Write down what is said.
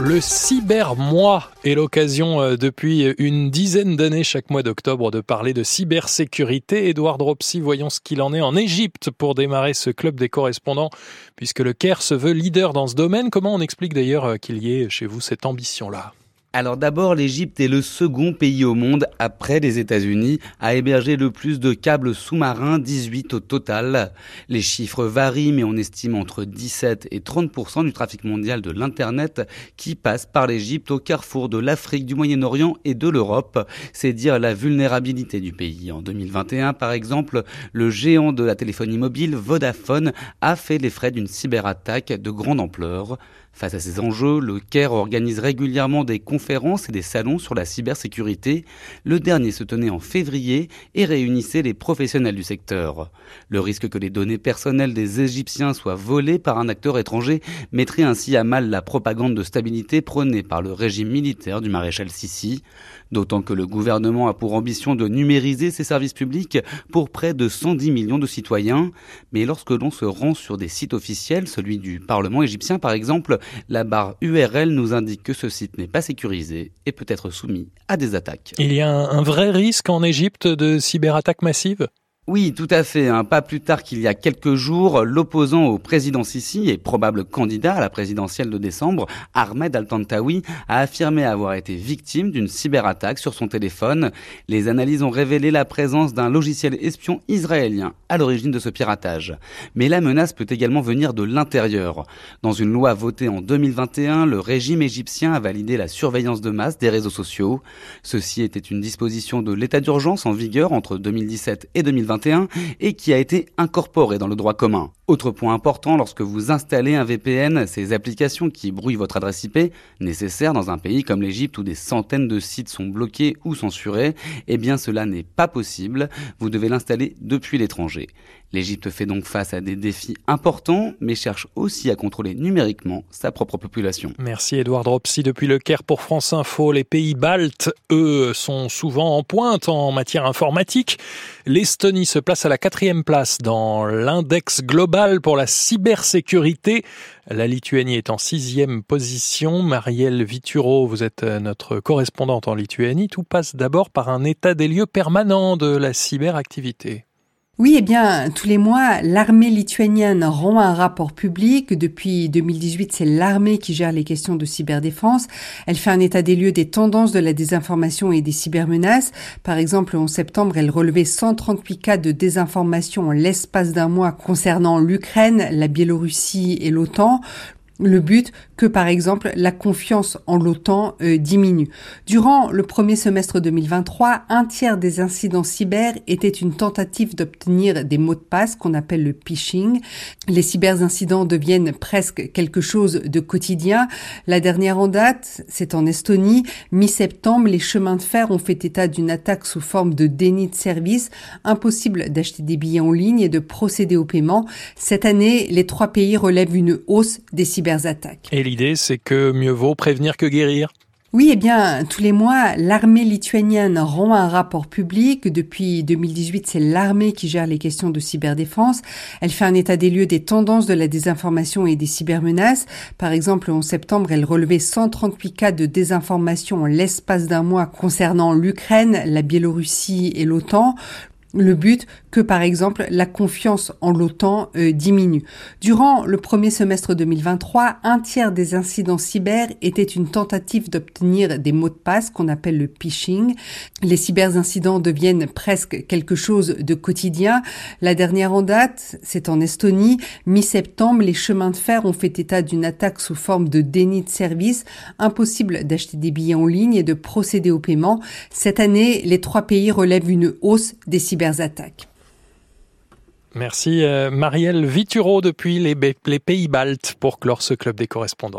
Le cybermois est l'occasion euh, depuis une dizaine d'années chaque mois d'octobre de parler de cybersécurité. Edouard Dropsy, voyons ce qu'il en est en Égypte pour démarrer ce club des correspondants, puisque le Caire se veut leader dans ce domaine. Comment on explique d'ailleurs euh, qu'il y ait chez vous cette ambition-là? Alors d'abord, l'Égypte est le second pays au monde, après les États-Unis, à héberger le plus de câbles sous-marins, 18 au total. Les chiffres varient, mais on estime entre 17 et 30% du trafic mondial de l'Internet qui passe par l'Égypte au carrefour de l'Afrique, du Moyen-Orient et de l'Europe. C'est dire la vulnérabilité du pays. En 2021, par exemple, le géant de la téléphonie mobile, Vodafone, a fait les frais d'une cyberattaque de grande ampleur. Face à ces enjeux, le Caire organise régulièrement des et des salons sur la cybersécurité. Le dernier se tenait en février et réunissait les professionnels du secteur. Le risque que les données personnelles des Égyptiens soient volées par un acteur étranger mettrait ainsi à mal la propagande de stabilité prônée par le régime militaire du maréchal Sissi. D'autant que le gouvernement a pour ambition de numériser ses services publics pour près de 110 millions de citoyens. Mais lorsque l'on se rend sur des sites officiels, celui du Parlement égyptien par exemple, la barre URL nous indique que ce site n'est pas sécurisé et peut être soumis à des attaques. Il y a un vrai risque en Égypte de cyberattaques massives? Oui, tout à fait. Hein. Pas plus tard qu'il y a quelques jours, l'opposant au président Sisi et probable candidat à la présidentielle de décembre, Ahmed Al-Tantawi, a affirmé avoir été victime d'une cyberattaque sur son téléphone. Les analyses ont révélé la présence d'un logiciel espion israélien à l'origine de ce piratage. Mais la menace peut également venir de l'intérieur. Dans une loi votée en 2021, le régime égyptien a validé la surveillance de masse des réseaux sociaux. Ceci était une disposition de l'état d'urgence en vigueur entre 2017 et 2021 et qui a été incorporé dans le droit commun. Autre point important, lorsque vous installez un VPN, ces applications qui brouillent votre adresse IP, nécessaire dans un pays comme l'Égypte où des centaines de sites sont bloqués ou censurés, eh bien cela n'est pas possible, vous devez l'installer depuis l'étranger. L'Égypte fait donc face à des défis importants, mais cherche aussi à contrôler numériquement sa propre population. Merci Edouard Dropsy depuis le Caire pour France Info. Les pays baltes, eux, sont souvent en pointe en matière informatique. L'Estonie se place à la quatrième place dans l'index global pour la cybersécurité. La Lituanie est en sixième position. Marielle Vituro, vous êtes notre correspondante en Lituanie. Tout passe d'abord par un état des lieux permanent de la cyberactivité. Oui, eh bien, tous les mois, l'armée lituanienne rend un rapport public. Depuis 2018, c'est l'armée qui gère les questions de cyberdéfense. Elle fait un état des lieux des tendances de la désinformation et des cybermenaces. Par exemple, en septembre, elle relevait 138 cas de désinformation en l'espace d'un mois concernant l'Ukraine, la Biélorussie et l'OTAN le but que, par exemple, la confiance en l'OTAN euh, diminue. Durant le premier semestre 2023, un tiers des incidents cyber étaient une tentative d'obtenir des mots de passe qu'on appelle le phishing. Les cyberincidents deviennent presque quelque chose de quotidien. La dernière en date, c'est en Estonie. Mi-septembre, les chemins de fer ont fait état d'une attaque sous forme de déni de service. Impossible d'acheter des billets en ligne et de procéder au paiement. Cette année, les trois pays relèvent une hausse des cyber et l'idée, c'est que mieux vaut prévenir que guérir oui, eh bien, tous les mois, l'armée lituanienne rend un rapport public. Depuis 2018, c'est l'armée qui gère les questions de cyberdéfense. Elle fait un état des lieux des tendances de la désinformation et des cybermenaces. Par exemple, en septembre, elle relevait 138 cas de désinformation en l'espace d'un mois concernant l'Ukraine, la Biélorussie et l'OTAN le but que, par exemple, la confiance en l'OTAN euh, diminue. Durant le premier semestre 2023, un tiers des incidents cyber étaient une tentative d'obtenir des mots de passe qu'on appelle le phishing. Les cyberincidents deviennent presque quelque chose de quotidien. La dernière en date, c'est en Estonie. Mi-septembre, les chemins de fer ont fait état d'une attaque sous forme de déni de service. Impossible d'acheter des billets en ligne et de procéder au paiement. Cette année, les trois pays relèvent une hausse des cyberattaques Merci euh, Marielle Vituro depuis les, les Pays-Baltes pour clore ce club des correspondants.